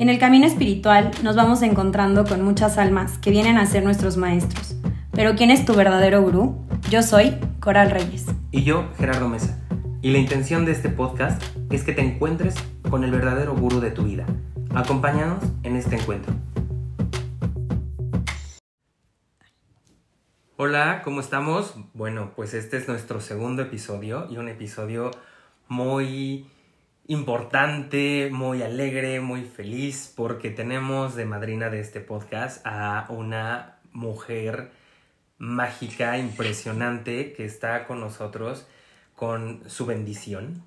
En el camino espiritual nos vamos encontrando con muchas almas que vienen a ser nuestros maestros. Pero ¿quién es tu verdadero gurú? Yo soy Coral Reyes. Y yo, Gerardo Mesa. Y la intención de este podcast es que te encuentres con el verdadero gurú de tu vida. Acompáñanos en este encuentro. Hola, ¿cómo estamos? Bueno, pues este es nuestro segundo episodio y un episodio muy importante, muy alegre, muy feliz porque tenemos de madrina de este podcast a una mujer mágica, impresionante que está con nosotros con su bendición,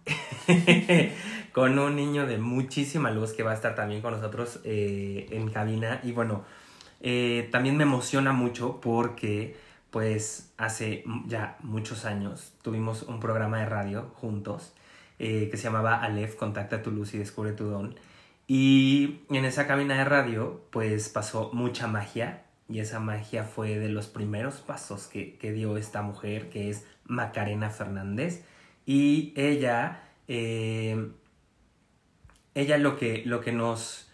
con un niño de muchísima luz que va a estar también con nosotros eh, en cabina. Y bueno, eh, también me emociona mucho porque pues hace ya muchos años tuvimos un programa de radio juntos eh, que se llamaba Aleph, Contacta tu luz y descubre tu don. Y en esa cabina de radio pues pasó mucha magia y esa magia fue de los primeros pasos que, dio esta mujer que es Macarena Fernández y ella, eh, ella lo que, lo que nos,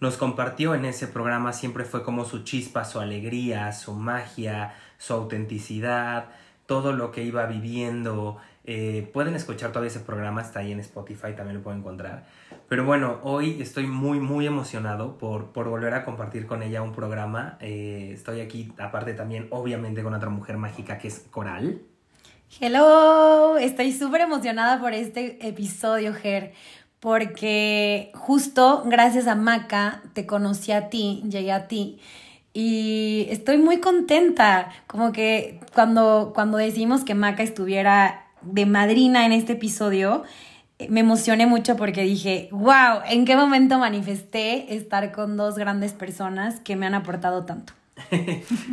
nos compartió en ese programa siempre fue como su chispa, su alegría, su magia, su autenticidad, todo lo que iba viviendo. Eh, pueden escuchar todavía ese programa, está ahí en Spotify, también lo pueden encontrar. Pero bueno, hoy estoy muy, muy emocionado por, por volver a compartir con ella un programa. Eh, estoy aquí, aparte también, obviamente, con otra mujer mágica que es Coral. Hello, estoy súper emocionada por este episodio, Ger, porque justo gracias a Maca te conocí a ti, llegué a ti y estoy muy contenta, como que cuando, cuando decidimos que Maca estuviera de madrina en este episodio, me emocioné mucho porque dije, wow, ¿en qué momento manifesté estar con dos grandes personas que me han aportado tanto?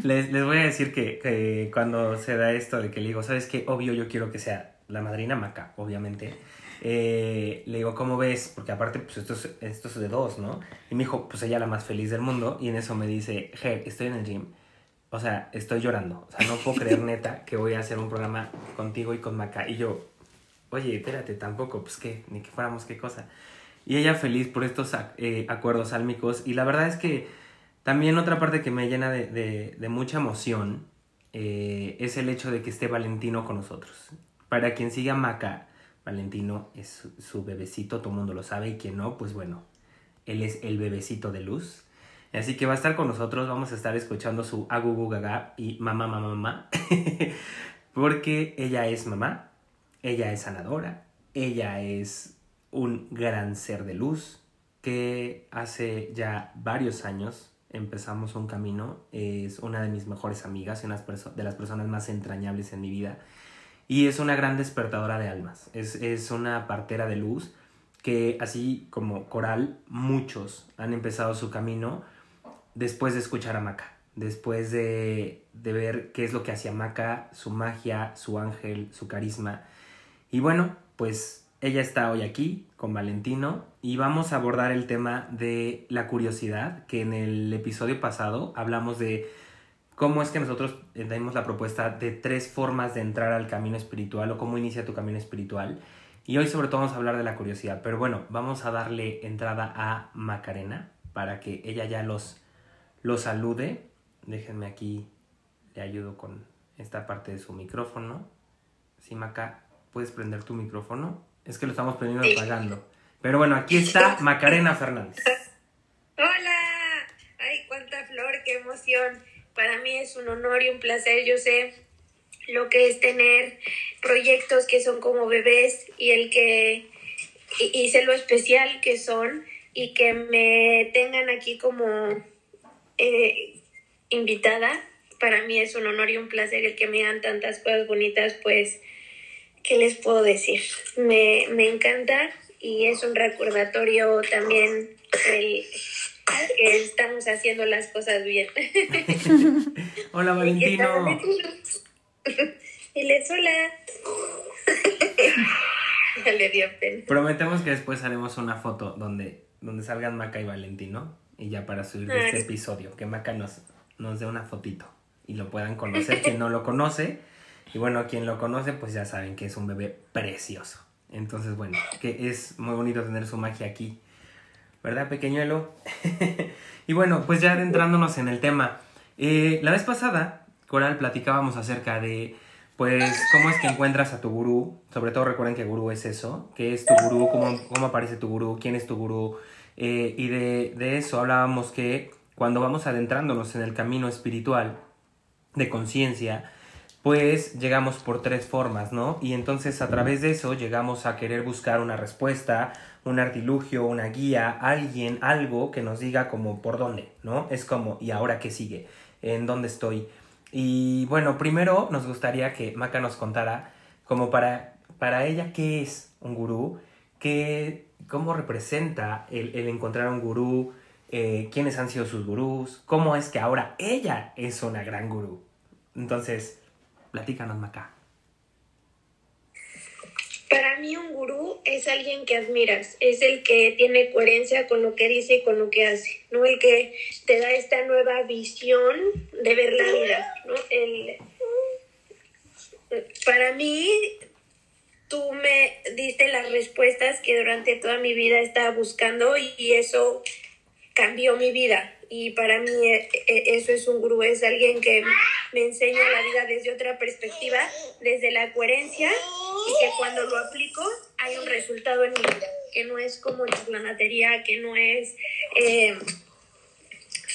les, les, voy a decir que, que, cuando se da esto de que le digo, ¿sabes qué? Obvio yo quiero que sea la madrina Maca, obviamente. Eh, le digo, ¿cómo ves? Porque aparte, pues esto es, esto es de dos, ¿no? Y me dijo, pues ella la más feliz del mundo. Y en eso me dice, Ger, estoy en el gym. O sea, estoy llorando. O sea, no puedo creer neta que voy a hacer un programa contigo y con Maca. Y yo, oye, espérate, tampoco, pues qué, ni que fuéramos qué cosa. Y ella feliz por estos eh, acuerdos álmicos. Y la verdad es que también otra parte que me llena de, de, mucha emoción eh, es el hecho de que esté Valentino con nosotros. Para quien siga Maca, Valentino es su, bebecito, todo el mundo lo sabe, y quien no, pues bueno, él es el bebecito de luz. Así que va a estar con nosotros, vamos a estar escuchando su agugu gaga y mamá, mamá, mamá, porque ella es mamá, ella es sanadora, ella es un gran ser de luz que hace ya varios años empezamos un camino, es una de mis mejores amigas, una de las personas más entrañables en mi vida y es una gran despertadora de almas. Es, una partera de luz que así como Coral, muchos han empezado su camino después de escuchar a Maca, después de, de ver qué es lo que hacía Maca, su magia, su ángel, su carisma. Y bueno, pues ella está hoy aquí con Valentino y vamos a abordar el tema de la curiosidad, que en el episodio pasado hablamos de cómo es que nosotros tenemos la propuesta de tres formas de entrar al camino espiritual o cómo inicia tu camino espiritual. Y hoy sobre todo vamos a hablar de la curiosidad, pero bueno, vamos a darle entrada a Macarena para que ella ya los, los salude. Déjenme aquí, le ayudo con esta parte de su micrófono. Sí, Maca, ¿puedes prender tu micrófono? Es que lo estamos prendiendo apagando. Pero bueno, aquí está Macarena Fernández. Hola, ay, cuánta flor, qué emoción. Para mí es un honor y un placer. Yo sé lo que es tener proyectos que son como bebés y el que sé lo especial que son y que me tengan aquí como eh, invitada. Para mí es un honor y un placer el que me hagan tantas cosas bonitas, pues, ¿qué les puedo decir? Me, me encanta y es un recordatorio también el, estamos haciendo las cosas bien. hola Valentino. Y le hola. ya le dio pena. Prometemos que después haremos una foto donde, donde salgan Maca y Valentino. Y ya para subir este episodio, que Maca nos, nos dé una fotito y lo puedan conocer. quien no lo conoce, y bueno, quien lo conoce, pues ya saben que es un bebé precioso. Entonces, bueno, que es muy bonito tener su magia aquí ¿verdad, pequeñuelo? y bueno, pues ya adentrándonos en el tema. Eh, la vez pasada, Coral, platicábamos acerca de, pues, cómo es que encuentras a tu gurú. Sobre todo recuerden que gurú es eso. ¿Qué es tu gurú? ¿Cómo, cómo aparece tu gurú? ¿Quién es tu gurú? Eh, y de, de eso hablábamos que cuando vamos adentrándonos en el camino espiritual de conciencia, pues llegamos por tres formas, ¿no? Y entonces a través de eso llegamos a querer buscar una respuesta, un artilugio, una guía, alguien, algo que nos diga como por dónde, ¿no? Es como, ¿y ahora qué sigue? ¿En dónde estoy? Y bueno, primero nos gustaría que Maca nos contara como para, para ella qué es un gurú, qué, cómo representa el, el encontrar un gurú, eh, quiénes han sido sus gurús, cómo es que ahora ella es una gran gurú. Entonces, platícanos, Maca. Para mí un gurú es alguien que admiras, es el que tiene coherencia con lo que dice y con lo que hace, ¿no? El que te da esta nueva visión de ver la vida, ¿no? El, para mí, tú me diste las respuestas que durante toda mi vida estaba buscando y eso cambió mi vida. Y para mí eh, eh, eso es un gurú, es alguien que me enseña la vida desde otra perspectiva, desde la coherencia y que cuando lo aplico hay un resultado en mi vida, que no es como charlanatería, que no es eh,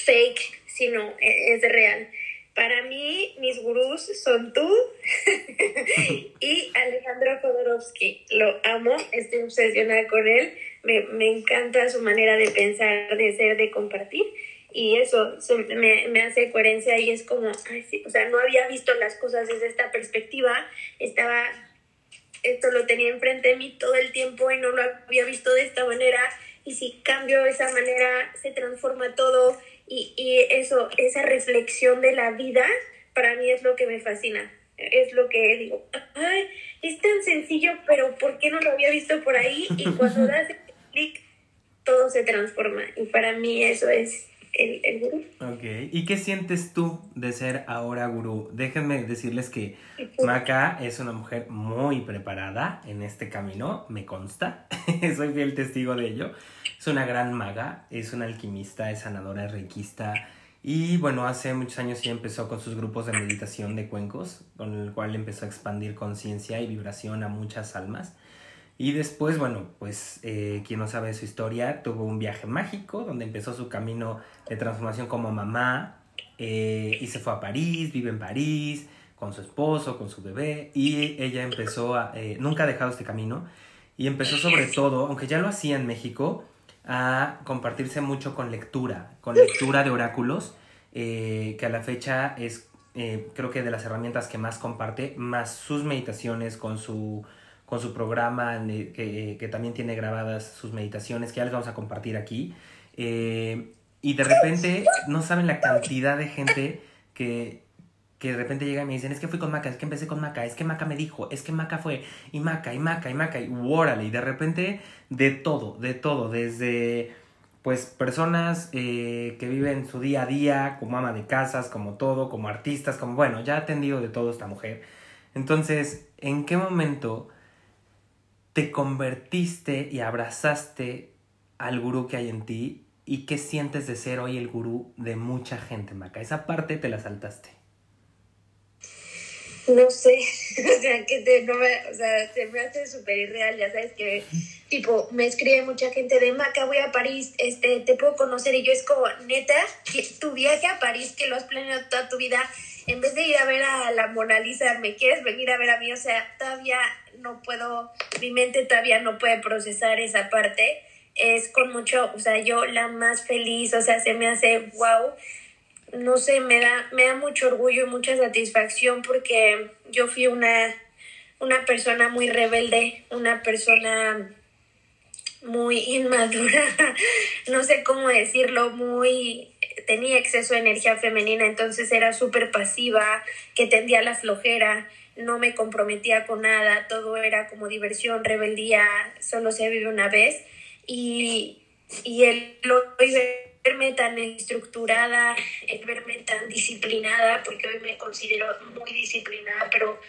fake, sino es real. Para mí, mis gurús son tú y Alejandro Jodorowsky. Lo amo, estoy obsesionada con él. Me, me, encanta su manera de pensar, de ser, de compartir. Y eso me, me, hace coherencia y es como, ay, sí, o sea, no había visto las cosas desde esta perspectiva. Estaba, esto lo tenía enfrente de mí todo el tiempo y no lo había visto de esta manera. Y si cambio esa manera, se transforma todo y, y eso, esa reflexión de la vida, para mí es lo que me fascina. Es lo que digo, ay, es tan sencillo, pero ¿por qué no lo había visto por ahí? Y cuando das el clic, todo se transforma. Y para mí eso es el, el gurú. Ok, ¿y qué sientes tú de ser ahora gurú? Déjenme decirles que Maca es una mujer muy preparada en este camino, me consta, soy fiel testigo de ello. Es una gran maga, es una alquimista, es sanadora, es reikista. Y bueno, hace muchos años ya empezó con sus grupos de meditación de cuencos, con el cual empezó a expandir conciencia y vibración a muchas almas. Y después, bueno, pues eh, quien no sabe su historia, tuvo un viaje mágico donde empezó su camino de transformación como mamá eh, y se fue a París, vive en París con su esposo, con su bebé y ella empezó a, eh, nunca ha dejado este camino y empezó sobre todo, aunque ya lo hacía en México, a compartirse mucho con lectura, con lectura de oráculos, que a la fecha es creo que de las herramientas que más comparte, más sus meditaciones con su, con su programa, que, que también tiene grabadas sus meditaciones, que ya les vamos a compartir aquí. Eh, y de repente no saben la cantidad de gente que, que de repente llega y me dicen, es que fui con Maca, es que empecé con Maca, es que Maca me dijo, es que Maca fue, y Maca, y Maca, y Maca, y órale, y de repente de todo, de todo, desde pues personas eh, que viven su día a día como ama de casas, como todo, como artistas, como bueno, ya ha atendido de todo esta mujer. Entonces, ¿en qué momento te convertiste y abrazaste al gurú que hay en ti y qué sientes de ser hoy el gurú de mucha gente, Maca? Esa parte te la saltaste. No sé, o sea, que te, no me, o sea, se me hace súper irreal, ya sabes que, tipo, me escribe mucha gente de Maca, voy a París, este, te puedo conocer, y yo es como, neta, que tu viaje a París, que lo has planeado toda tu vida, en vez de ir a ver a la Mona Lisa, ¿me quieres venir a ver a mí? O sea, todavía no puedo, mi mente todavía no puede procesar esa parte, es con mucho, o sea, yo la más feliz, o sea, se me hace wow, no sé, me da, me da mucho orgullo y mucha satisfacción porque yo fui una, una persona muy rebelde, una persona muy inmadura, no sé cómo decirlo, muy tenía exceso de energía femenina, entonces era súper pasiva, que tendía la flojera, no me comprometía con nada, todo era como diversión, rebeldía, solo se vive una vez y, y el verme tan estructurada, el verme tan disciplinada, porque hoy me considero muy disciplinada, pero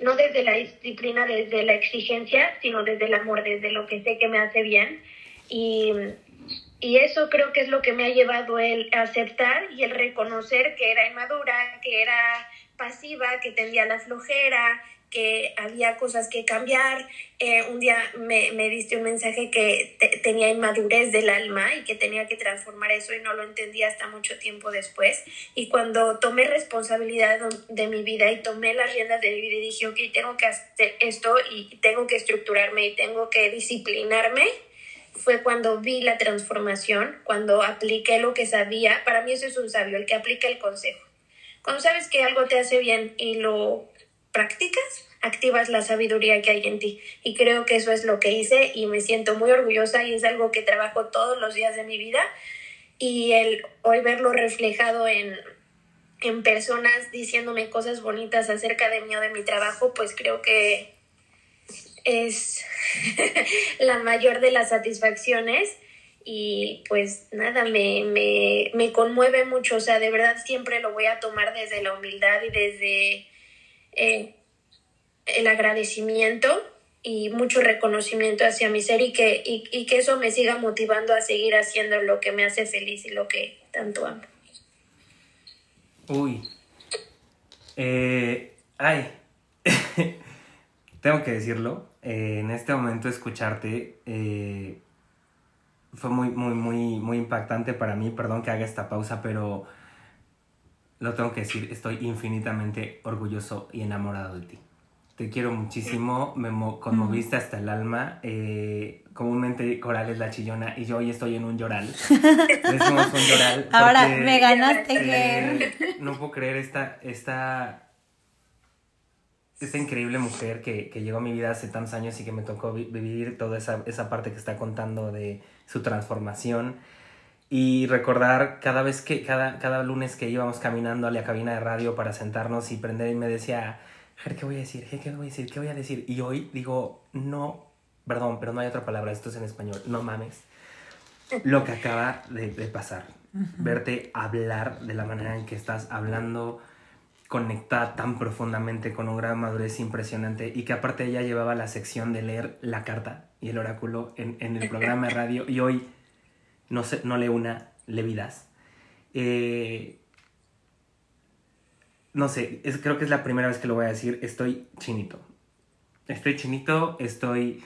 no desde la disciplina, desde la exigencia, sino desde el amor, desde lo que sé que me hace bien. Y, y eso creo que es lo que me ha llevado el aceptar y el reconocer que era inmadura, que era pasiva, que tendía la flojera, que había cosas que cambiar. Eh, un día me, me, diste un mensaje que tenía inmadurez del alma y que tenía que transformar eso y no lo entendí hasta mucho tiempo después. Y cuando tomé responsabilidad de mi vida y tomé las riendas de mi vida y dije, ok, tengo que hacer esto y tengo que estructurarme y tengo que disciplinarme, fue cuando vi la transformación, cuando apliqué lo que sabía. Para mí eso es un sabio, el que aplica el consejo. Cuando sabes que algo te hace bien y lo practicas, activas la sabiduría que hay en ti. Y creo que eso es lo que hice y me siento muy orgullosa y es algo que trabajo todos los días de mi vida. Y el hoy verlo reflejado en, en personas diciéndome cosas bonitas acerca de mí o de mi trabajo, pues creo que es la mayor de las satisfacciones y pues nada, me, me, me conmueve mucho, o sea, de verdad siempre lo voy a tomar desde la humildad y desde eh, el agradecimiento y mucho reconocimiento hacia mi ser y que, y, que eso me siga motivando a seguir haciendo lo que me hace feliz y lo que tanto amo. Uy. Eh, ay. Tengo que decirlo. Eh, en este momento escucharte fue muy, muy, muy, muy impactante para mí. Perdón que haga esta pausa, pero lo tengo que decir, estoy infinitamente orgulloso y enamorado de ti. Te quiero muchísimo, me conmoviste hasta el alma. Eh, comúnmente Coral es la chillona y yo hoy estoy en un lloral. Decimos un lloral. Ahora me ganaste, eh, No puedo creer esta, esta, esta increíble mujer que, que, llegó a mi vida hace tantos años y que me tocó vivir toda esa, esa parte que está contando de su transformación y recordar cada vez que, cada, cada lunes que íbamos caminando a la cabina de radio para sentarnos y prender y me decía, ¿qué voy a decir? ¿Qué voy a decir? ¿Qué voy a decir? Y hoy digo, no, perdón, pero no hay otra palabra, esto es en español, no mames, lo que acaba de, pasar. Verte hablar de la manera en que estás hablando, conectada tan profundamente con un gran madurez impresionante y que aparte ella llevaba la sección de leer la carta y el oráculo en, en el programa de radio y hoy no, sé, no lee una, le vidas. Eh, no sé, es, creo que es la primera vez que lo voy a decir, estoy chinito. Estoy chinito, estoy,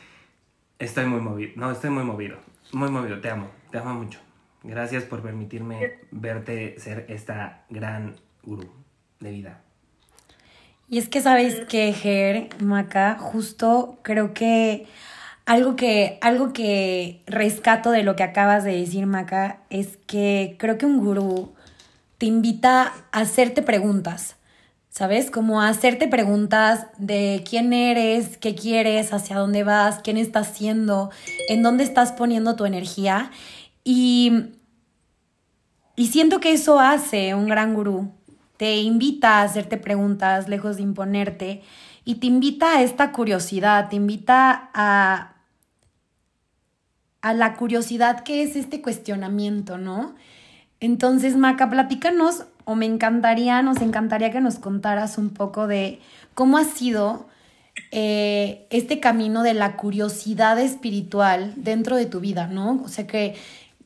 estoy muy movido. No, estoy muy movido. Muy movido, te amo, te amo mucho. Gracias por permitirme verte ser esta gran gurú de vida. Y es que sabes que, Ger, Maca, justo creo que algo que, algo que rescato de lo que acabas de decir, Maca, es que creo que un gurú te invita a hacerte preguntas, ¿sabes? Como a hacerte preguntas de quién eres, qué quieres, hacia dónde vas, quién estás siendo, en dónde estás poniendo tu energía. Y, y siento que eso hace un gran gurú. Te invita a hacerte preguntas lejos de imponerte y te invita a esta curiosidad, te invita a a la curiosidad que es este cuestionamiento, ¿no? Entonces, Maca, platícanos, o me encantaría, nos encantaría que nos contaras un poco de cómo ha sido eh, este camino de la curiosidad espiritual dentro de tu vida, ¿no? O sea, que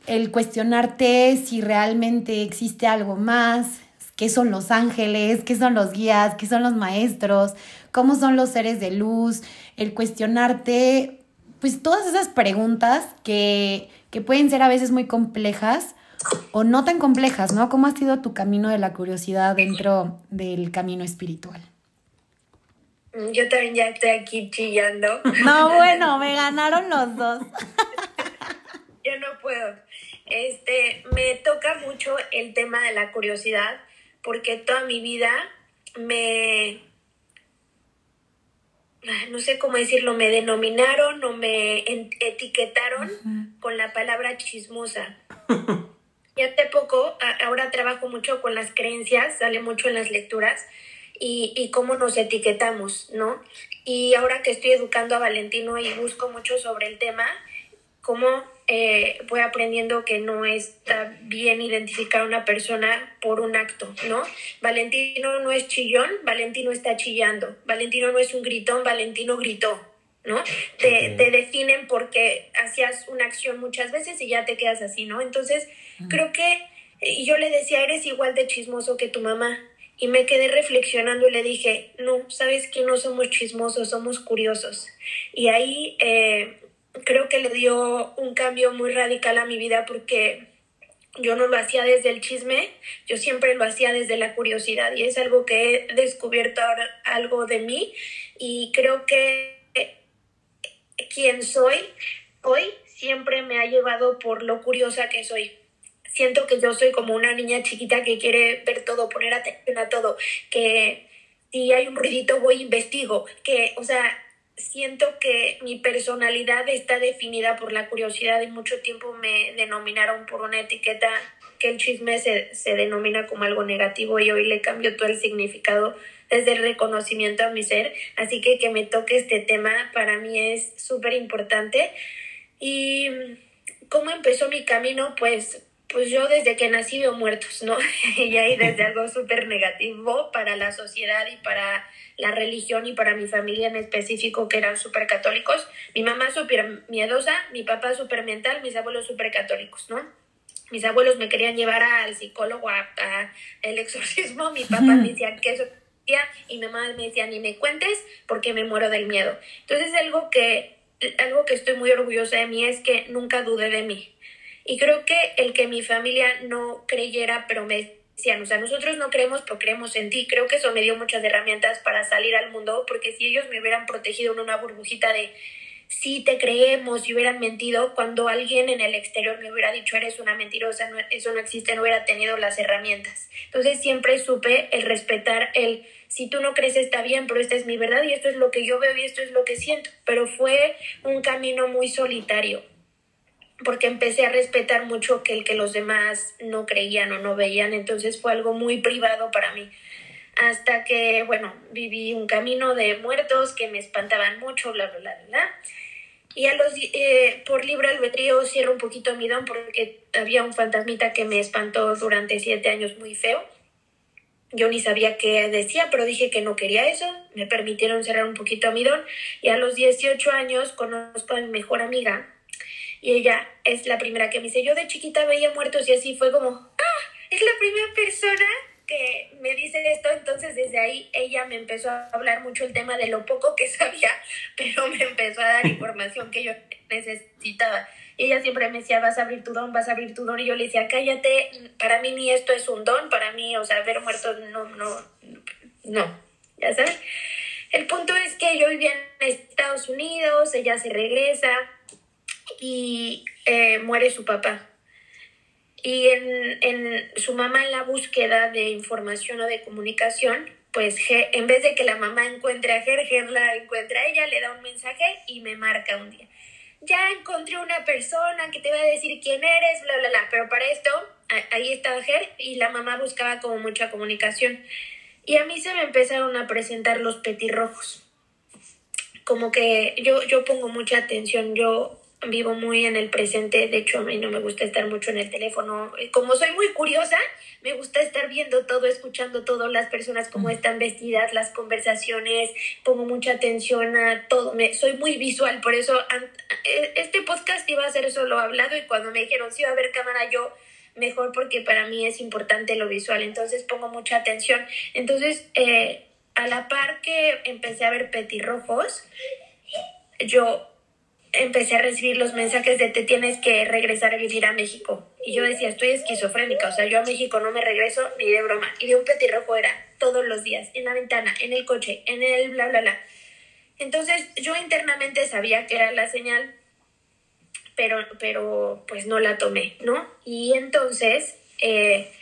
el cuestionarte si realmente existe algo más, qué son los ángeles, qué son los guías, qué son los maestros, cómo son los seres de luz, el cuestionarte pues todas esas preguntas que, pueden ser a veces muy complejas o no tan complejas, ¿no? ¿Cómo ha sido tu camino de la curiosidad dentro del camino espiritual? Mm, yo también ya estoy aquí chillando. No, bueno, me ganaron los dos. Yo no puedo. Este, me toca mucho el tema de la curiosidad porque toda mi vida me no sé cómo decirlo, me denominaron o me etiquetaron con la palabra chismosa. y hace poco, ahora trabajo mucho con las creencias, sale mucho en las lecturas, y, y cómo nos etiquetamos, ¿no? Y ahora que estoy educando a Valentino y busco mucho sobre el tema, cómo eh, voy aprendiendo que no está bien identificar a una persona por un acto, ¿no? Valentino no es chillón, Valentino está chillando. Valentino no es un gritón, Valentino gritó, ¿no? Te, te, definen porque hacías una acción muchas veces y ya te quedas así, ¿no? Entonces, creo que yo le decía, eres igual de chismoso que tu mamá. Y me quedé reflexionando y le dije, no, sabes que no somos chismosos, somos curiosos. Y ahí eh, creo que le dio un cambio muy radical a mi vida porque yo no lo hacía desde el chisme, yo siempre lo hacía desde la curiosidad y es algo que he descubierto ahora, algo de mí y creo que quien soy hoy siempre me ha llevado por lo curiosa que soy. Siento que yo soy como una niña chiquita que quiere ver todo, poner atención a todo, que si hay un ruidito voy investigo, que, o sea, siento que mi personalidad está definida por la curiosidad y mucho tiempo me denominaron por una etiqueta que el chisme se, se denomina como algo negativo y hoy le cambio todo el significado desde el reconocimiento a mi ser. Así que que me toque este tema para mí es súper importante. ¿Y cómo empezó mi camino? Pues, pues yo desde que nací veo muertos, ¿no? y ahí desde algo súper negativo para la sociedad y para la religión y para mi familia en específico que eran súper católicos. Mi mamá súper miedosa, mi papá súper mental, mis abuelos súper católicos, ¿no? Mis abuelos me querían llevar al psicólogo, a, el exorcismo, mi papá me decía que eso y mi mamá me decía ni me cuentes porque me muero del miedo. Entonces algo que algo que estoy muy orgullosa de mí es que nunca dudé de mí. Y creo que el que mi familia no creyera, pero me decían, o sea, nosotros no creemos, pero creemos en ti. Creo que eso me dio muchas herramientas para salir al mundo, porque si ellos me hubieran protegido en una burbujita de si te creemos y hubieran mentido, cuando alguien en el exterior me hubiera dicho eres una mentirosa, eso no existe, no hubiera tenido las herramientas. Entonces siempre supe el respetar el si tú no crees está bien, pero esta es mi verdad y esto es lo que yo veo y esto es lo que siento. Pero fue un camino muy solitario porque empecé a respetar mucho que el que los demás no creían o no veían, entonces fue algo muy privado para mí hasta que, bueno, viví un camino de muertos que me espantaban mucho, bla, bla, bla. Y a los, eh, por libre albedrío cierro un poquito mi don porque había un fantasmita que me espantó durante siete años muy feo. Yo ni sabía qué decía, pero dije que no quería eso. Me permitieron cerrar un poquito mi don. Y a los 18 años conozco a mi mejor amiga. Y ella es la primera que me dice, yo de chiquita veía muertos y así fue como, ah, es la primera persona me dice esto, entonces desde ahí ella me empezó a hablar mucho el tema de lo poco que sabía, pero me empezó a dar información que yo necesitaba. Y ella siempre me decía, vas a abrir tu don, vas a abrir tu don. Y yo le decía, cállate, para mí ni esto es un don, para mí, o sea, ver muertos, no, no, no, ya sabes. El punto es que yo vivía en Estados Unidos, ella se regresa y eh, muere su papá y en, en, su mamá en la búsqueda de información o de comunicación, pues en vez de que la mamá encuentre a Ger, Ger la encuentra a ella, le da un mensaje y me marca un día. Ya encontré una persona que te va a decir quién eres, bla, bla, bla. Pero para esto, ahí estaba Ger y la mamá buscaba como mucha comunicación. Y a mí se me empezaron a presentar los petirrojos. Como que yo, yo pongo mucha atención, yo vivo muy en el presente, de hecho a mí no me gusta estar mucho en el teléfono, como soy muy curiosa, me gusta estar viendo todo, escuchando todo, las personas cómo están vestidas, las conversaciones, pongo mucha atención a todo, me, soy muy visual, por eso e, este podcast iba a ser solo hablado y cuando me dijeron si iba a haber cámara yo mejor porque para mí es importante lo visual, entonces pongo mucha atención, entonces eh, a la par que empecé a ver petirrojos, yo empecé a recibir los mensajes de te tienes que regresar a vivir a México. Y yo decía, estoy esquizofrénica, o sea, yo a México no me regreso ni de broma. Y de un petirrojo era todos los días, en la ventana, en el coche, en el bla, bla, bla. Entonces yo internamente sabía que era la señal, pero, pero pues no la tomé, ¿no? Y entonces, eh,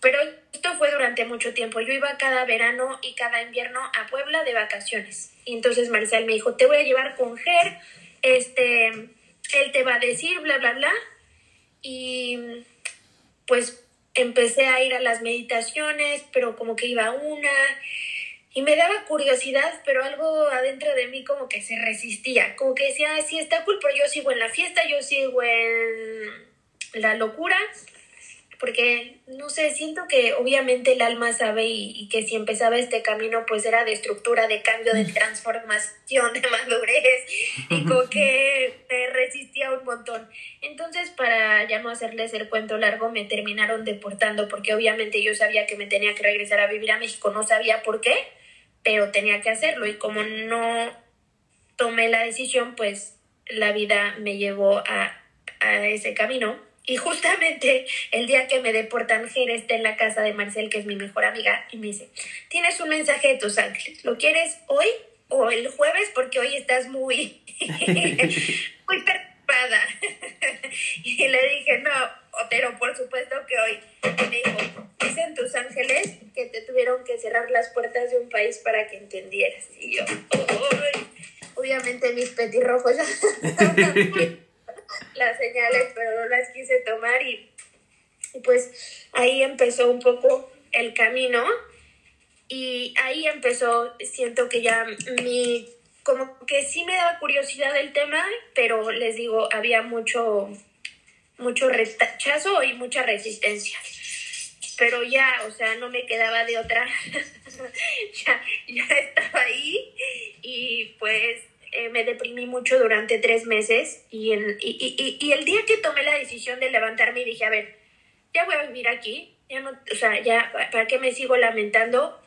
pero esto fue durante mucho tiempo. Yo iba cada verano y cada invierno a Puebla de vacaciones. Y entonces Marcial me dijo, te voy a llevar con Ger este, él te va a decir, bla, bla, bla. Y pues empecé a ir a las meditaciones, pero como que iba una. Y me daba curiosidad, pero algo adentro de mí como que se resistía, como que decía, sí está cool, pero yo sigo en la fiesta, yo sigo en la locura, porque, no sé, siento que obviamente el alma sabe y, que si empezaba este camino, pues era de estructura, de cambio, de transformación, de madurez, y como que me resistía un montón. Entonces, para ya no hacerles el cuento largo, me terminaron deportando, porque obviamente yo sabía que me tenía que regresar a vivir a México, no sabía por qué, pero tenía que hacerlo, y como no tomé la decisión, pues la vida me llevó a, a ese camino y justamente el día que me deportan, Jer está en la casa de Marcel, que es mi mejor amiga, y me dice, tienes un mensaje de tus ángeles, ¿lo quieres hoy o el jueves? Porque hoy estás muy, muy preocupada. y le dije, no, pero por supuesto que hoy. me dijo, dicen tus ángeles que te tuvieron que cerrar las puertas de un país para que entendieras. Y yo, obviamente mis petirrojos las señales, pero no las quise tomar y, pues ahí empezó un poco el camino y ahí empezó, siento que ya mi, como que sí me daba curiosidad el tema, pero les digo, había mucho, mucho rechazo y mucha resistencia. Pero ya, o sea, no me quedaba de otra. ya, ya estaba ahí y pues eh, me deprimí mucho durante tres meses y, el, día que tomé la decisión de levantarme y dije, a ver, ya voy a vivir aquí, ya o sea, ya, ¿para qué me sigo lamentando?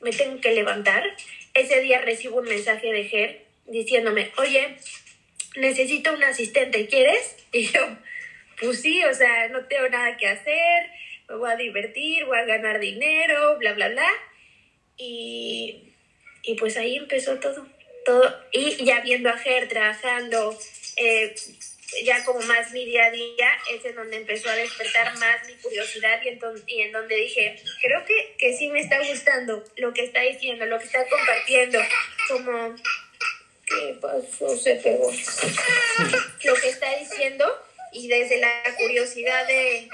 Me tengo que levantar. Ese día recibo un mensaje de Ger diciéndome, oye, necesito un asistente, ¿quieres? Y yo, pues sí, o sea, no tengo nada que hacer, me voy a divertir, voy a ganar dinero, bla, bla, bla. Y, y pues ahí empezó todo y ya viendo a Ger trabajando, eh, ya como más mi día a día, es en donde empezó a despertar más mi curiosidad y en, y en donde dije, creo que, que sí me está gustando lo que está diciendo, lo que está compartiendo, como, ¿qué pasó? Se pegó. Lo que está diciendo y desde la curiosidad de...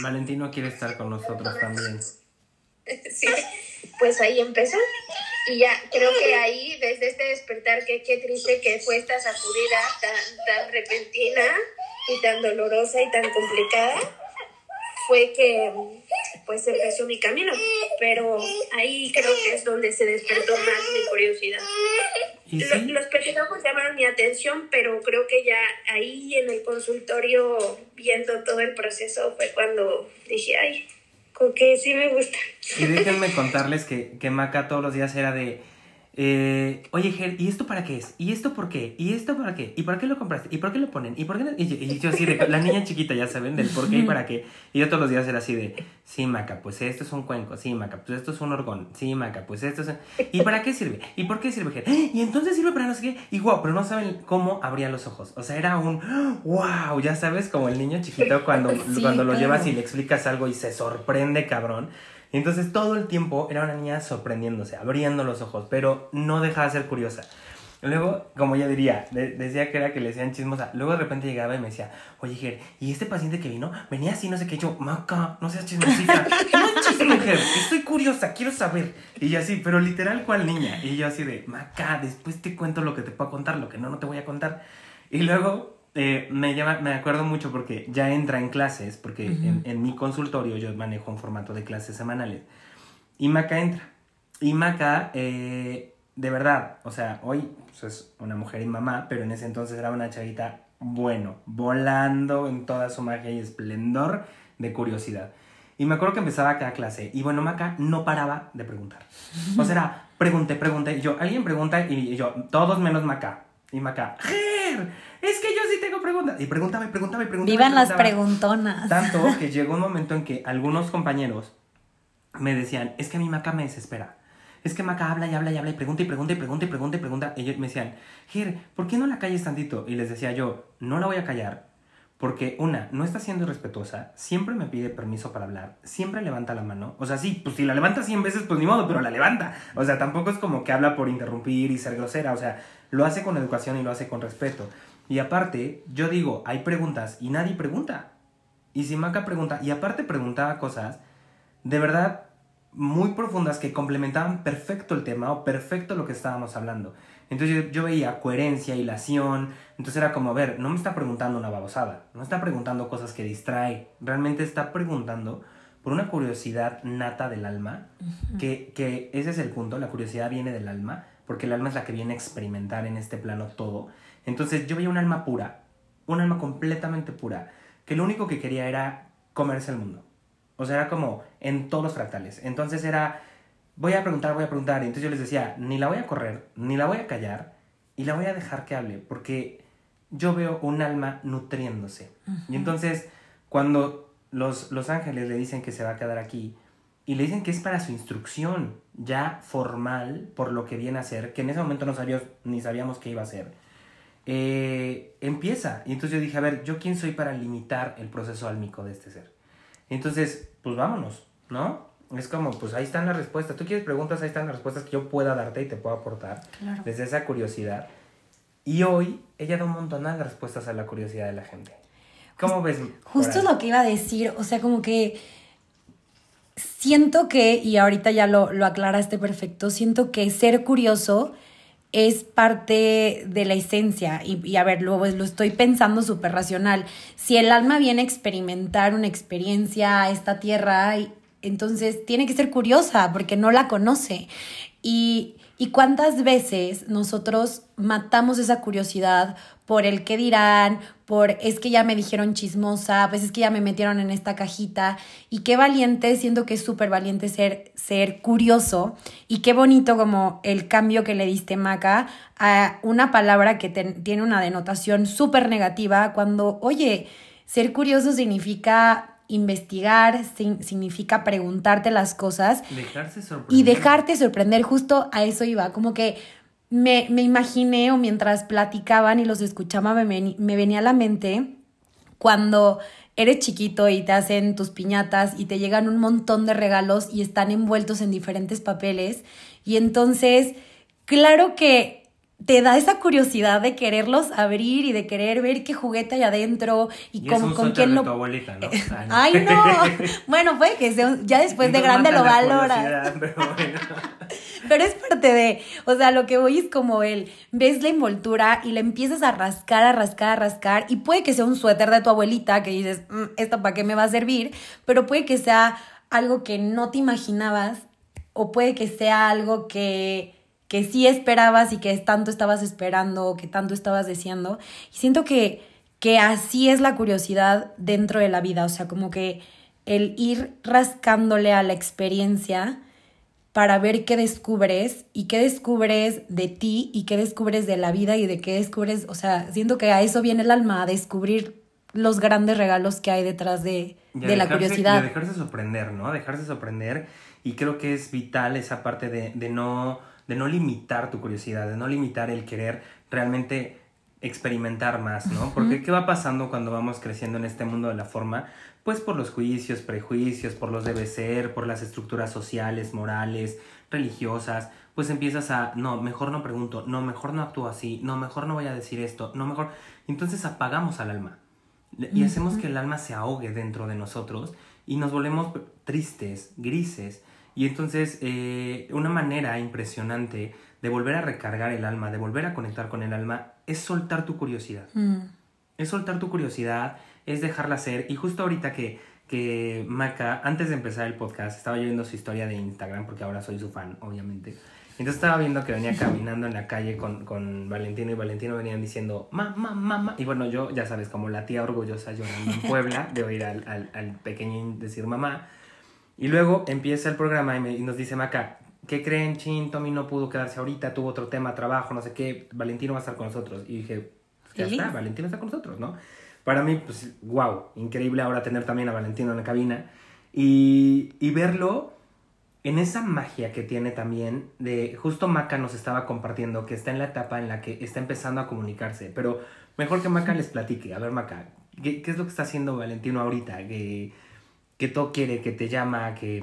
Valentino quiere estar con nosotros también. Sí, pues ahí empezó. Y ya, creo que ahí, desde este despertar, que qué triste que fue esta sacudida tan, tan repentina y tan dolorosa y tan complicada, fue que pues empezó mi camino. Pero ahí creo que es donde se despertó más mi curiosidad. Los, los llamaron mi atención, pero creo que ya ahí en el consultorio, viendo todo el proceso, fue cuando dije, ay, que sí me gusta. Y déjenme contarles que, que Maca todos los días era de, eh, oye, Ger, ¿y esto para qué es? ¿Y esto por qué? ¿Y esto para qué? ¿Y por qué lo compraste? ¿Y por qué lo ponen? ¿Y por qué Y, yo así de, la niña chiquita, ya saben, del por qué y para qué. Y yo todos los días era así de, sí, Maca, pues esto es un cuenco. Sí, Maca, pues esto es un orgón. Sí, Maca, pues esto es... ¿Y para qué sirve? ¿Y por qué sirve, Ger? Y entonces sirve para no sé qué. Y guau, pero no saben cómo abría los ojos. O sea, era un, wow, ya sabes, como el niño chiquito cuando, cuando lo llevas y le explicas algo y se sorprende, cabrón. Y entonces todo el tiempo era una niña sorprendiéndose, abriendo los ojos, pero no dejaba de ser curiosa. Luego, como ya diría, decía que era que le decían chismosa. Luego de repente llegaba y me decía, oye, Ger, ¿y este paciente que vino? Venía así, no sé qué. yo, Maca, no seas chismosita. No chisme, Ger, estoy curiosa, quiero saber. Y yo así, pero literal, ¿cuál niña? Y yo así de, Maca, después te cuento lo que te puedo contar, lo que no, no te voy a contar. Y luego eh, me, llama, me acuerdo mucho porque ya entra en clases, porque en, mi consultorio yo manejo un formato de clases semanales. Y Maca entra. Y Maca, eh, de verdad, o sea, hoy pues, es una mujer y mamá, pero en ese entonces era una chavita, bueno, volando en toda su magia y esplendor de curiosidad. Y me acuerdo que empezaba cada clase y bueno, Maca no paraba de preguntar. O sea, era, pregunté, pregunté. yo, alguien pregunta y yo, todos menos Maca. Y Maca, ¡Ger! es que yo sí tengo preguntas. Y preguntaba y preguntaba y preguntaba. Vivan las preguntonas. Tanto que llegó un momento en que algunos compañeros me decían, es que a mi Maca me desespera. Es que Maca habla y habla y habla y pregunta y pregunta y pregunta y pregunta y pregunta. Ellos me decían, Ger, ¿por qué no la calles tantito? Y les decía yo, no la voy a callar. Porque una, no está siendo irrespetuosa, siempre me pide permiso para hablar, siempre levanta la mano. O sea, sí, pues si la levanta 100 veces, pues ni modo, pero la levanta. O sea, tampoco es como que habla por interrumpir y ser grosera. O sea, lo hace con educación y lo hace con respeto. Y aparte, yo digo, hay preguntas y nadie pregunta. Y si Maca pregunta, y aparte preguntaba cosas de verdad muy profundas que complementaban perfecto el tema o perfecto lo que estábamos hablando. Entonces yo, yo veía coherencia, hilación, entonces era como, a ver, no me está preguntando una babosada, no está preguntando cosas que distrae, realmente está preguntando por una curiosidad nata del alma, que, que ese es el punto, la curiosidad viene del alma, porque el alma es la que viene a experimentar en este plano todo. Entonces yo veía un alma pura, un alma completamente pura, que lo único que quería era comerse el mundo. O sea, era como en todos los fractales. Entonces era, voy a preguntar, voy a preguntar. Y entonces yo les decía, ni la voy a correr, ni la voy a callar, y la voy a dejar que hable, porque yo veo un alma nutriéndose. Y entonces, cuando los, los ángeles le dicen que se va a quedar aquí, y le dicen que es para su instrucción ya formal por lo que viene a ser, que en ese momento no sabíamos ni sabíamos qué iba a ser, eh, empieza. Y entonces yo dije, a ver, ¿yo quién soy para limitar el proceso álmico de este ser? Entonces, pues vámonos, ¿no? Es como, pues ahí están las respuestas. Tú quieres preguntas, ahí están las respuestas que yo pueda darte y te puedo aportar Claro. desde esa curiosidad. Y hoy ella da un montón de respuestas a la curiosidad de la gente. ¿Cómo ves? Justo lo que iba a decir, o sea, como que siento que, y ahorita ya lo, lo aclaraste perfecto, siento que ser curioso es parte de la esencia. Y, y a ver, lo, lo estoy pensando súper racional. Si el alma viene a experimentar una experiencia a esta tierra, entonces tiene que ser curiosa porque no la conoce. Y, y cuántas veces nosotros matamos esa curiosidad por el qué dirán, por es que ya me dijeron chismosa, pues es que ya me metieron en esta cajita. Y qué valiente, siento que es súper valiente ser, ser curioso. Y qué bonito como el cambio que le diste, Maca, a una palabra que tiene una denotación súper negativa cuando, oye, ser curioso significa investigar, significa preguntarte las cosas Dejarse sorprender. y dejarte sorprender, justo a eso iba, como que me, me imaginé o mientras platicaban y los escuchaba me, me venía a la mente cuando eres chiquito y te hacen tus piñatas y te llegan un montón de regalos y están envueltos en diferentes papeles. Y entonces, claro que te da esa curiosidad de quererlos abrir y de querer ver qué juguete hay adentro y, Y es cómo un con suéter quién lo tu abuelita, ¿no? Ay, no. Bueno, puede que sea un- ya después de grande lo la valoras. pero bueno. Pero es parte de, o sea, lo que voy es como el, ves la envoltura y le empiezas a rascar, a rascar, a rascar, y puede que sea un suéter de tu abuelita que dices, "Mm, ¿esto para qué me va a servir? Pero puede que sea algo que no te imaginabas, o puede que sea algo que, que sí esperabas y que tanto estabas esperando, o que tanto estabas deseando. Y siento que, que así es la curiosidad dentro de la vida, o sea, como que el ir rascándole a la experiencia para ver qué descubres y qué descubres de ti y qué descubres de la vida y de qué descubres, o sea, siento que a eso viene el alma, a descubrir los grandes regalos que hay detrás de, de la dejarse- curiosidad. a dejarse sorprender, ¿no? Dejarse sorprender. Y creo que es vital esa parte de, de no, de no limitar tu curiosidad, de no limitar el querer realmente experimentar más, ¿no? Porque ¿qué va pasando cuando vamos creciendo en este mundo de la forma? Pues por los juicios, prejuicios, por los debe ser, por las estructuras sociales, morales, religiosas, pues empiezas a, no, mejor no pregunto, no, mejor no actúo así, no, mejor no voy a decir esto, no, mejor... Entonces apagamos al alma y hacemos que el alma se ahogue dentro de nosotros y nos volvemos tristes, grises. Y entonces eh, una manera impresionante de volver a recargar el alma, de volver a conectar con el alma, es soltar tu curiosidad. Mm. Es soltar tu curiosidad, es dejarla ser. Y justo ahorita que, que Maca, antes de empezar el podcast, estaba yo viendo su historia de Instagram, porque ahora soy su fan, obviamente. Entonces estaba viendo que venía caminando en la calle con, con Valentino y Valentino venían diciendo, mamá, mamá. Y bueno, yo, ya sabes, como la tía orgullosa llorando en Puebla, de oír al, al, al pequeñín decir mamá. Y luego empieza el programa y, me- y nos dice Maca, ¿qué creen? Chin, Tommy no pudo quedarse ahorita, tuvo otro tema, trabajo, no sé qué, Valentino va a estar con nosotros. Y dije, ya Feliz. está, Valentino está con nosotros, ¿no? Para mí, pues, wow, increíble ahora tener también a Valentino en la cabina y, y verlo en esa magia que tiene también de, justo Maca nos estaba compartiendo que está en la etapa en la que está empezando a comunicarse, pero mejor que Maca les platique, a ver Maca, ¿qué, qué es lo que está haciendo Valentino ahorita? ¿Qué, qué todo quiere? ¿Qué te llama? ¿Qué,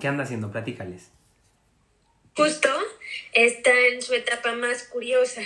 qué anda haciendo? Platícales. Justo está en su etapa más curiosa.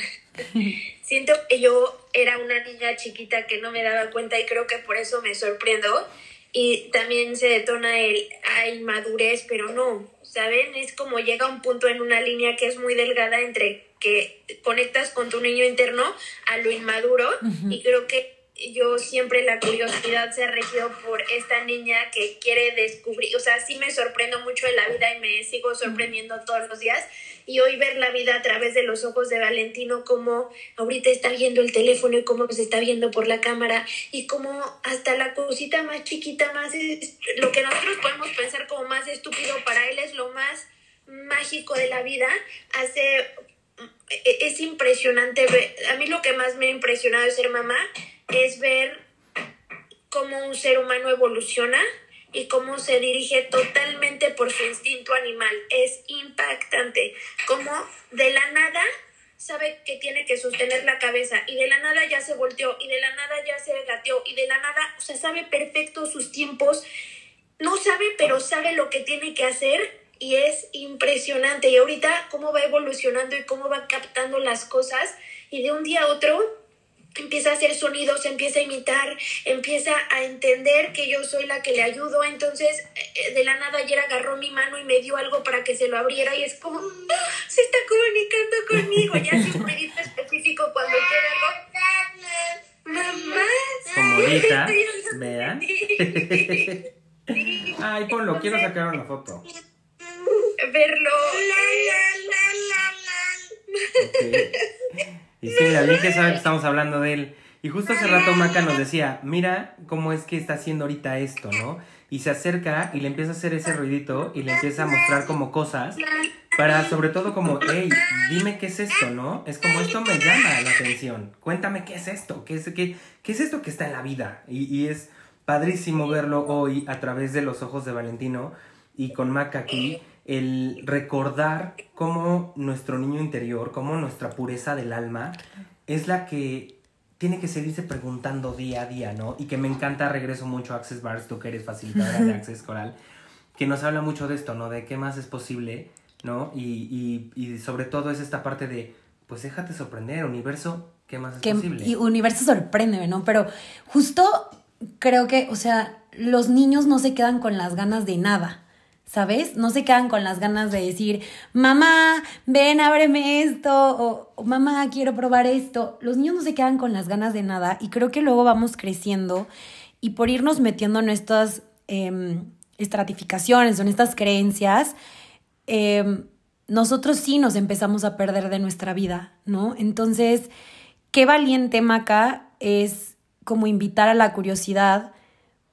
Siento que yo era una niña chiquita que no me daba cuenta y creo que por eso me sorprendo. Y también se detona el, hay madurez, pero no, ¿saben? Es como llega un punto en una línea que es muy delgada entre que conectas con tu niño interno a lo inmaduro y creo que yo siempre la curiosidad se ha regido por esta niña que quiere descubrir, o sea, sí me sorprendo mucho de la vida y me sigo sorprendiendo todos los días. Y hoy ver la vida a través de los ojos de Valentino, como ahorita está viendo el teléfono y cómo se está viendo por la cámara y como hasta la cosita más chiquita, más es, lo que nosotros podemos pensar como más estúpido, para él es lo más mágico de la vida, hace es impresionante a mí lo que más me ha impresionado de ser mamá es ver cómo un ser humano evoluciona y cómo se dirige totalmente por su instinto animal. Es impactante. Como de la nada sabe que tiene que sostener la cabeza y de la nada ya se volteó y de la nada ya se gateó y de la nada, o sea, sabe perfecto sus tiempos. No sabe, pero sabe lo que tiene que hacer y es impresionante. Y ahorita cómo va evolucionando y cómo va captando las cosas y de un día a otro empieza a hacer sonidos, empieza a imitar, empieza a entender que yo soy la que le ayudo. Entonces, eh, de la nada ayer agarró mi mano y me dio algo para que se lo abriera y es como, ah, se está comunicando conmigo. Ya sin un específico cuando quiere algo. Mamá. Como ahorita, vean. Ay, ponlo, quiero sacar una foto. Verlo. Y sí, bien que sabe que estamos hablando de él. Y justo hace rato Maca nos decía, mira cómo es que está haciendo ahorita esto, ¿no? Y se acerca y le empieza a hacer ese ruidito y le empieza a mostrar como cosas para sobre todo como, hey, dime qué es esto, ¿no? Es como esto me llama la atención. Cuéntame qué es esto, qué es, qué, qué es esto que está en la vida. Y, y es padrísimo verlo hoy a través de los ojos de Valentino y con Maca aquí el recordar cómo nuestro niño interior, cómo nuestra pureza del alma es la que tiene que seguirse preguntando día a día, ¿no? Y que me encanta, regreso mucho a Access Bars, tú que eres facilitadora de Access Coral, que nos habla mucho de esto, ¿no? De qué más es posible, ¿no? Y, y, sobre todo es esta parte de, pues déjate sorprender, universo, ¿qué más es posible? Y universo sorprende, ¿no? Pero justo creo que, o sea, los niños no se quedan con las ganas de nada. ¿Sabes? No se quedan con las ganas de decir, mamá, ven, ábreme esto, o mamá, quiero probar esto. Los niños no se quedan con las ganas de nada y creo que luego vamos creciendo y por irnos metiendo en estas em, estratificaciones, en estas creencias, em, nosotros sí nos empezamos a perder de nuestra vida, ¿no? Entonces, qué valiente, Maca, es como invitar a la curiosidad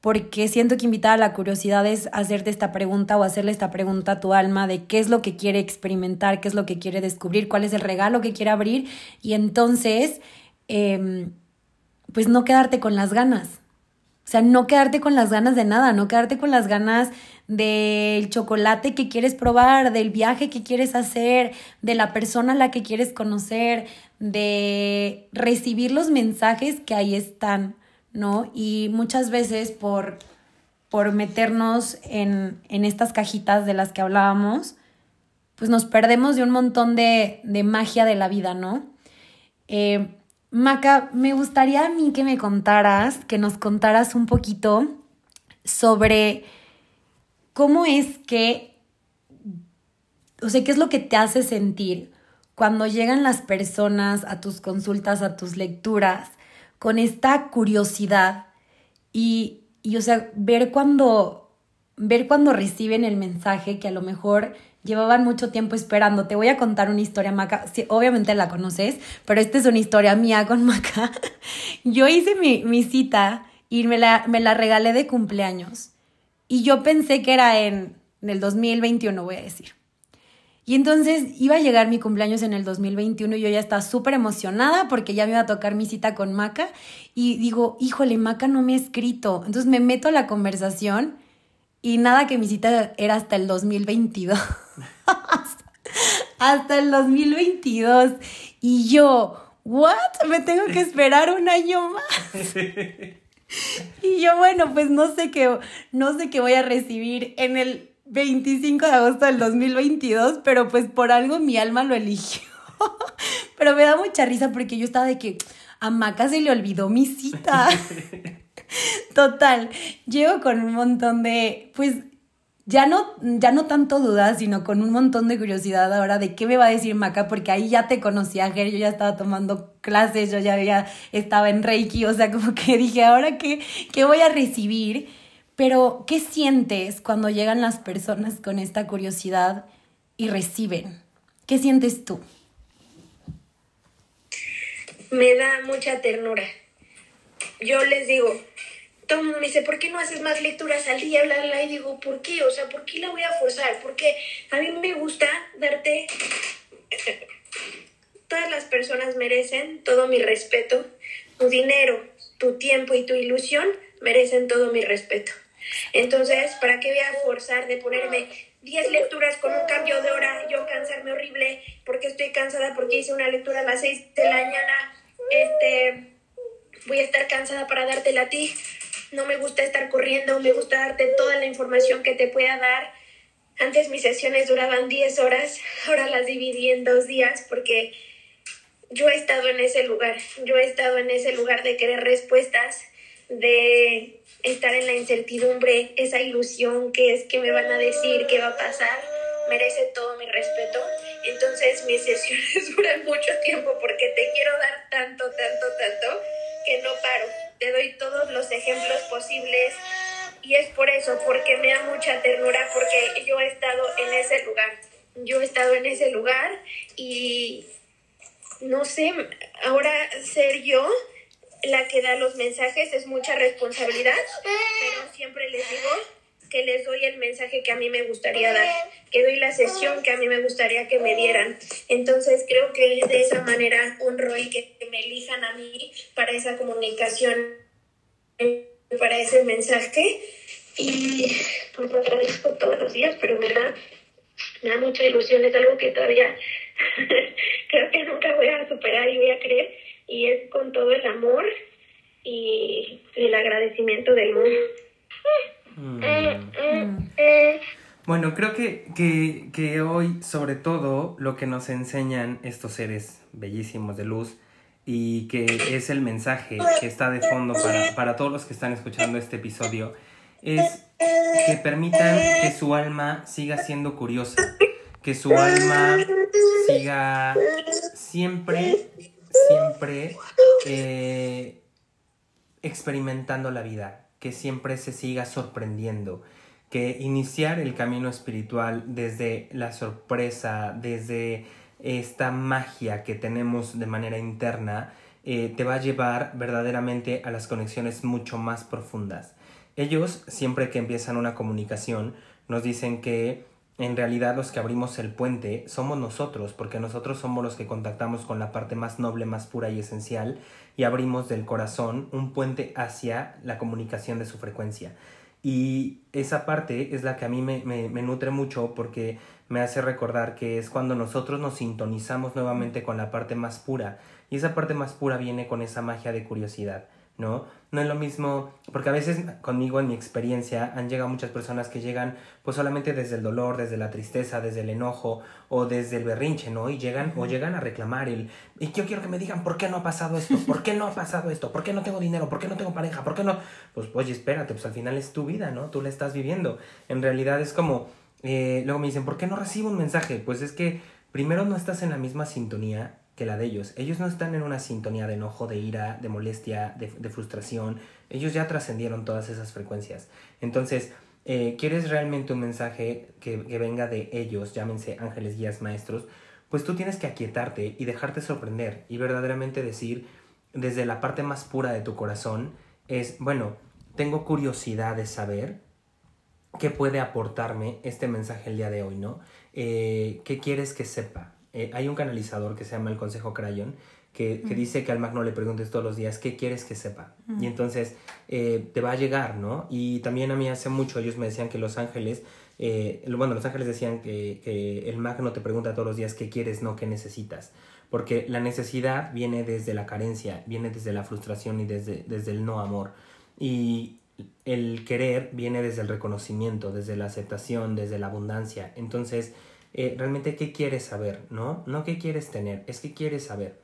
porque siento que invitar a la curiosidad es hacerte esta pregunta o hacerle esta pregunta a tu alma de qué es lo que quiere experimentar, qué es lo que quiere descubrir, cuál es el regalo que quiere abrir y entonces, em, pues no quedarte con las ganas. O sea, no quedarte con las ganas de nada, no quedarte con las ganas del chocolate que quieres probar, del viaje que quieres hacer, de la persona a la que quieres conocer, de recibir los mensajes que ahí están. ¿No? Y muchas veces por, por meternos en, estas cajitas de las que hablábamos, pues nos perdemos de un montón de, magia de la vida, ¿no? Eh, Maca, me gustaría a mí que me contaras, que nos contaras un poquito sobre cómo es que, o sea, qué es lo que te hace sentir cuando llegan las personas a tus consultas, a tus lecturas, con esta curiosidad y, y o sea, ver cuando, ver cuando reciben el mensaje que a lo mejor llevaban mucho tiempo esperando. Te voy a contar una historia, Maca. obviamente la conoces, pero esta es una historia mía con Maca. Yo hice mi, mi cita y me la, me la, regalé de cumpleaños. Y yo pensé que era en, en el 2021, voy a decir. Y entonces iba a llegar mi cumpleaños en el 2021 y yo ya estaba súper emocionada porque ya me iba a tocar mi cita con Maca y digo, híjole, Maca no me ha escrito. Entonces me meto a la conversación y nada que mi cita era hasta el 2022. hasta el 2022. Y yo, ¿what? Me tengo que esperar un año más. y yo, bueno, pues no sé qué, no sé qué voy a recibir en el 25 de agosto del 2022, pero pues por algo mi alma lo eligió. pero me da mucha risa porque yo estaba de que a Maca se le olvidó mi cita. Total, llego con un montón de, pues, ya no, ya no tanto dudas, sino con un montón de curiosidad ahora de qué me va a decir Maca, porque ahí ya te conocía, Ger, yo ya estaba tomando clases, yo ya había, estaba en Reiki, o sea, como que dije, ahora qué, qué voy a recibir. Pero, ¿qué sientes cuando llegan las personas con esta curiosidad y reciben? ¿Qué sientes tú? Me da mucha ternura. Yo les digo, todo mundo me dice, ¿por qué no haces más lecturas al día? Bla, bla, y digo, ¿por qué? O sea, ¿por qué la voy a forzar? Porque a mí me gusta darte... Todas las personas merecen todo mi respeto. Tu dinero, tu tiempo y tu ilusión merecen todo mi respeto. Entonces, ¿para qué voy a forzar de ponerme 10 lecturas con un cambio de hora, yo cansarme horrible porque estoy cansada porque hice una lectura a las 6 de la mañana? Este, voy a estar cansada para dártela a ti no me gusta estar corriendo, me gusta darte toda la información que te pueda dar. Antes mis sesiones duraban 10 horas, ahora las dividí en dos días porque yo he estado en ese lugar, yo he estado en ese lugar de querer respuestas, de estar en la incertidumbre, esa ilusión que es que me van a decir, qué va a pasar, merece todo mi respeto. Entonces mis sesiones duran mucho tiempo porque te quiero dar tanto, tanto, tanto que no paro te doy todos los ejemplos posibles y es por eso, porque me da mucha ternura, porque yo he estado en ese lugar, yo he estado en ese lugar y no sé, ahora ser yo la que da los mensajes es mucha responsabilidad, pero siempre les digo que les doy el mensaje que a mí me gustaría dar, que doy la sesión que a mí me gustaría que me dieran. Entonces creo que de esa manera honro y que me elijan a mí para esa comunicación, para ese mensaje. Y pues agradezco todos los días, pero me da, me da mucha ilusión, es algo que todavía creo que nunca voy a superar y voy a creer, y es con todo el amor y el agradecimiento del mundo. Mm. Bueno, creo que, que, hoy, sobre todo, lo que nos enseñan estos seres bellísimos de luz y que es el mensaje que está de fondo para, para todos los que están escuchando este episodio, es que permitan que su alma siga siendo curiosa, que su alma siga siempre, siempre eh, experimentando la vida, que siempre se siga sorprendiendo, que iniciar el camino espiritual desde la sorpresa, desde esta magia que tenemos de manera interna, eh, te va a llevar verdaderamente a las conexiones mucho más profundas. Ellos, siempre que empiezan una comunicación, nos dicen que en realidad los que abrimos el puente somos nosotros, porque nosotros somos los que contactamos con la parte más noble, más pura y esencial, y abrimos del corazón un puente hacia la comunicación de su frecuencia. Y esa parte es la que a mí me, me, nutre mucho porque me hace recordar que es cuando nosotros nos sintonizamos nuevamente con la parte más pura. Y esa parte más pura viene con esa magia de curiosidad. ¿no? No es lo mismo, porque a veces conmigo en mi experiencia han llegado muchas personas que llegan pues solamente desde el dolor, desde la tristeza, desde el enojo o desde el berrinche, ¿no? Y llegan o llegan a reclamar el, y yo quiero que me digan por qué no ha pasado esto, por qué no ha pasado esto, por qué no tengo dinero, por qué no tengo pareja, por qué no, pues oye, espérate, pues al final es tu vida, ¿no? Tú la estás viviendo. En realidad es como, eh, luego me dicen, ¿por qué no recibo un mensaje? Pues es que primero no estás en la misma sintonía que la de ellos. Ellos no están en una sintonía de enojo, de ira, de molestia, de, frustración. Ellos ya trascendieron todas esas frecuencias. Entonces, eh, ¿quieres realmente un mensaje que, venga de ellos, llámense ángeles, guías, maestros? Pues tú tienes que aquietarte y dejarte sorprender y verdaderamente decir desde la parte más pura de tu corazón es, bueno, tengo curiosidad de saber qué puede aportarme este mensaje el día de hoy, ¿no? Eh, ¿Qué quieres que sepa? Eh, hay un canalizador que se llama el Consejo Crayon que, dice que al magno le preguntes todos los días qué quieres que sepa. Y entonces eh, te va a llegar, ¿no? Y también a mí hace mucho ellos me decían que los ángeles, eh, bueno, los ángeles decían que, que el magno te pregunta todos los días qué quieres, no qué necesitas. Porque la necesidad viene desde la carencia, viene desde la frustración y desde, desde el no amor. Y el querer viene desde el reconocimiento, desde la aceptación, desde la abundancia. Entonces, eh, realmente qué quieres saber, ¿no? No qué quieres tener, es qué quieres saber.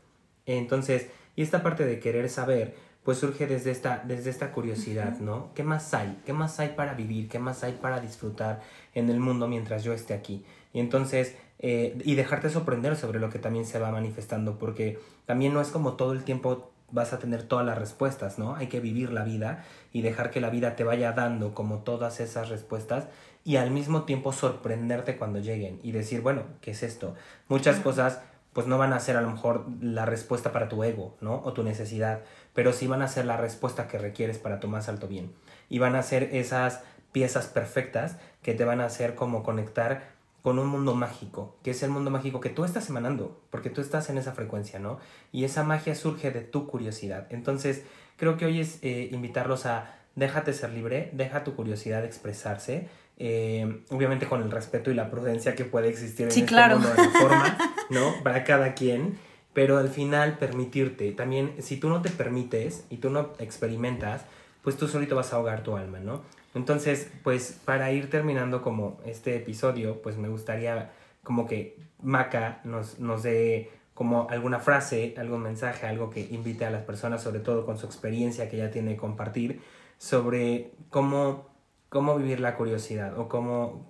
Entonces, y esta parte de querer saber, pues surge desde esta, desde esta curiosidad, ¿no? ¿Qué más hay? ¿Qué más hay para vivir? ¿Qué más hay para disfrutar en el mundo mientras yo esté aquí? Y entonces, eh, y dejarte sorprender sobre lo que también se va manifestando, porque también no es como todo el tiempo vas a tener todas las respuestas, ¿no? Hay que vivir la vida y dejar que la vida te vaya dando como todas esas respuestas y al mismo tiempo sorprenderte cuando lleguen y decir, bueno, ¿qué es esto? Muchas cosas pues no van a ser a lo mejor la respuesta para tu ego, ¿no? O tu necesidad, pero sí van a ser la respuesta que requieres para tu más alto bien. Y van a ser esas piezas perfectas que te van a hacer como conectar con un mundo mágico, que es el mundo mágico que tú estás emanando, porque tú estás en esa frecuencia, ¿no? Y esa magia surge de tu curiosidad. Entonces, creo que hoy es eh, invitarlos a déjate ser libre, deja tu curiosidad expresarse, eh, obviamente con el respeto y la prudencia que puede existir en sí, este claro. mundo de forma, ¿no? Para cada quien, pero al final permitirte, también si tú no te permites y tú no experimentas, pues tú solito vas a ahogar tu alma, ¿no? Entonces, pues para ir terminando como este episodio, pues me gustaría como que Maca nos, nos dé como alguna frase, algún mensaje, algo que invite a las personas, sobre todo con su experiencia que ella tiene que compartir, sobre cómo, cómo vivir la curiosidad o cómo,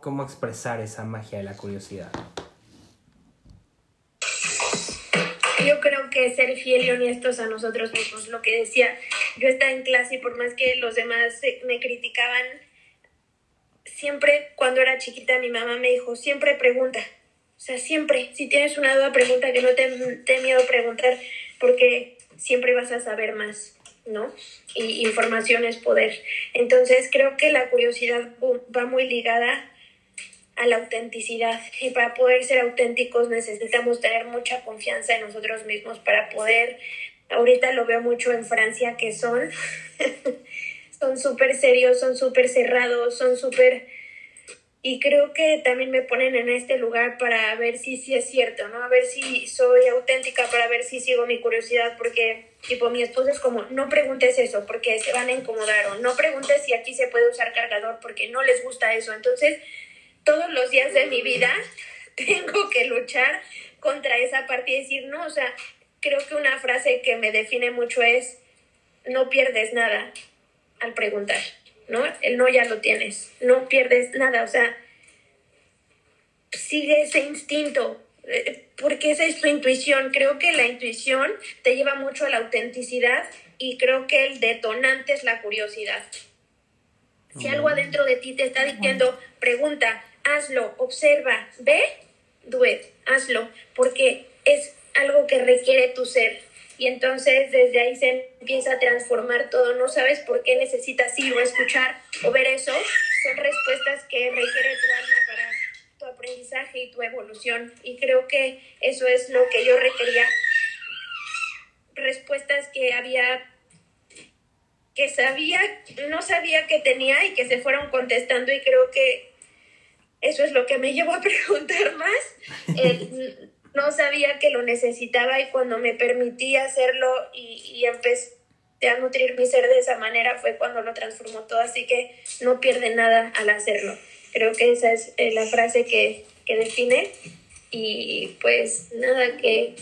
cómo expresar esa magia de la curiosidad. Yo creo que ser fiel y honestos a nosotros mismos, lo que decía, yo estaba en clase y por más que los demás me criticaban, siempre cuando era chiquita mi mamá me dijo, siempre pregunta, o sea, siempre, si tienes una duda, pregunta, que no te, te miedo preguntar, porque siempre vas a saber más, ¿no? Y información es poder. Entonces creo que la curiosidad va muy ligada a la autenticidad. Y para poder ser auténticos necesitamos tener mucha confianza en nosotros mismos para poder, ahorita lo veo mucho en Francia, que son, son súper serios, son súper cerrados, son súper... Y creo que también me ponen en este lugar para ver si sí es cierto, ¿no? A ver si soy auténtica, para ver si sigo mi curiosidad, porque, tipo, mi esposo es como, no preguntes eso, porque se van a incomodar, o no preguntes si aquí se puede usar cargador, porque no les gusta eso. Entonces, todos los días de mi vida tengo que luchar contra esa parte y decir, no, o sea, creo que una frase que me define mucho es, no pierdes nada al preguntar, ¿no? El no ya lo tienes, no pierdes nada, o sea, sigue ese instinto, porque esa es tu intuición. Creo que la intuición te lleva mucho a la autenticidad y creo que el detonante es la curiosidad. Si algo adentro de ti te está diciendo, pregunta, hazlo, observa, ve, do it, hazlo, porque es algo que requiere tu ser. Y entonces desde ahí se empieza a transformar todo. No sabes por qué necesitas ir o escuchar o ver eso. Son respuestas que requiere tu alma para aprendizaje y tu evolución. Y creo que eso es lo que yo requería. Respuestas que había que sabía, no sabía que tenía y que se fueron contestando y creo que eso es lo que me llevó a preguntar más. El, no sabía que lo necesitaba y cuando me permití hacerlo y, y, empecé a nutrir mi ser de esa manera fue cuando lo transformó todo, así que no pierde nada al hacerlo. Creo que esa es la frase que, que define y pues nada, que,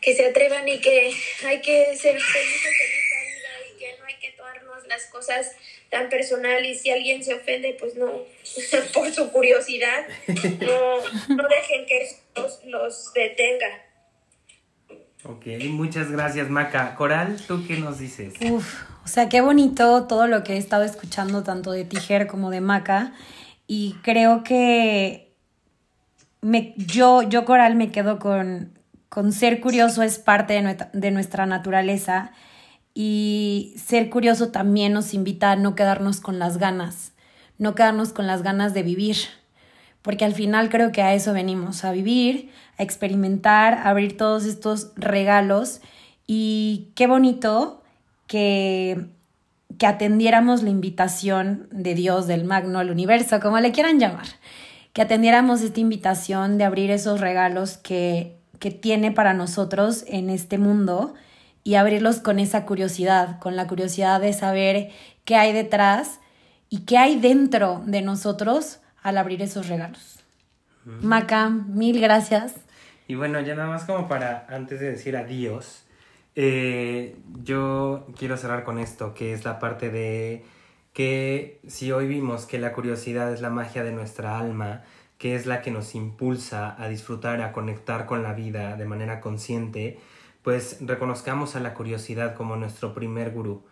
que se atrevan y que hay que ser felices en esta vida y que no hay que tomarnos las cosas tan personal y si alguien se ofende, pues no, por su curiosidad, no, no dejen que los, los detenga. Ok, muchas gracias Maca. Coral, ¿tú qué nos dices? Uf, o sea, qué bonito todo lo que he estado escuchando tanto de Tijer como de Maca y creo que me, yo, yo Coral me quedo con, con ser curioso es parte de de nuestra naturaleza y ser curioso también nos invita a no quedarnos con las ganas, no quedarnos con las ganas de vivir, porque al final creo que a eso venimos, a vivir, a experimentar, a abrir todos estos regalos. Y qué bonito que, que atendiéramos la invitación de Dios, del magno, al universo, como le quieran llamar, que atendiéramos esta invitación de abrir esos regalos que, que tiene para nosotros en este mundo y abrirlos con esa curiosidad, con la curiosidad de saber qué hay detrás y qué hay dentro de nosotros al abrir esos regalos. Mm. Maca, mil gracias. Y bueno, ya nada más como para, antes de decir adiós, eh, yo quiero cerrar con esto, que es la parte de que si hoy vimos que la curiosidad es la magia de nuestra alma, que es la que nos impulsa a disfrutar, a conectar con la vida de manera consciente, pues reconozcamos a la curiosidad como nuestro primer gurú,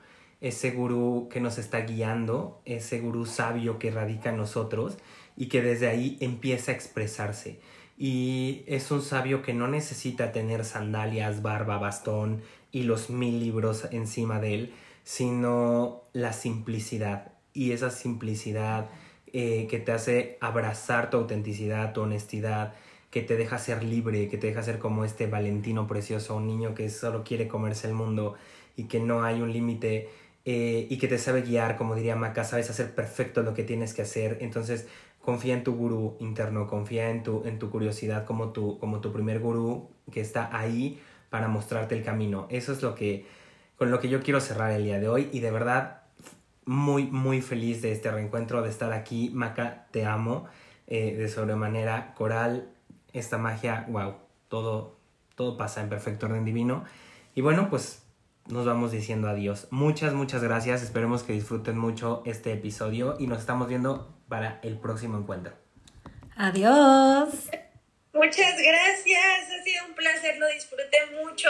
ese gurú que nos está guiando, ese gurú sabio que radica en nosotros y que desde ahí empieza a expresarse. Y es un sabio que no necesita tener sandalias, barba, bastón y los mil libros encima de él, sino la simplicidad. Y esa simplicidad eh, que te hace abrazar tu autenticidad, tu honestidad, que te deja ser libre, que te deja ser como este Valentino precioso, un niño que solo quiere comerse el mundo y que no hay un límite eh, y que te sabe guiar, como diría Maca, sabes hacer perfecto lo que tienes que hacer. Entonces, confía en tu gurú interno, confía en tu, en tu curiosidad como tu, como tu primer gurú que está ahí para mostrarte el camino. Eso es lo que, con lo que yo quiero cerrar el día de hoy y de verdad muy, muy feliz de este reencuentro, de estar aquí. Maca, te amo eh, de sobremanera. Coral, esta magia, wow, todo, todo pasa en perfecto orden divino. Y bueno, pues nos vamos diciendo adiós. Muchas, muchas gracias. Esperemos que disfruten mucho este episodio y nos estamos viendo para el próximo encuentro. Adiós. Muchas gracias. Ha sido un placer. Lo disfruté mucho.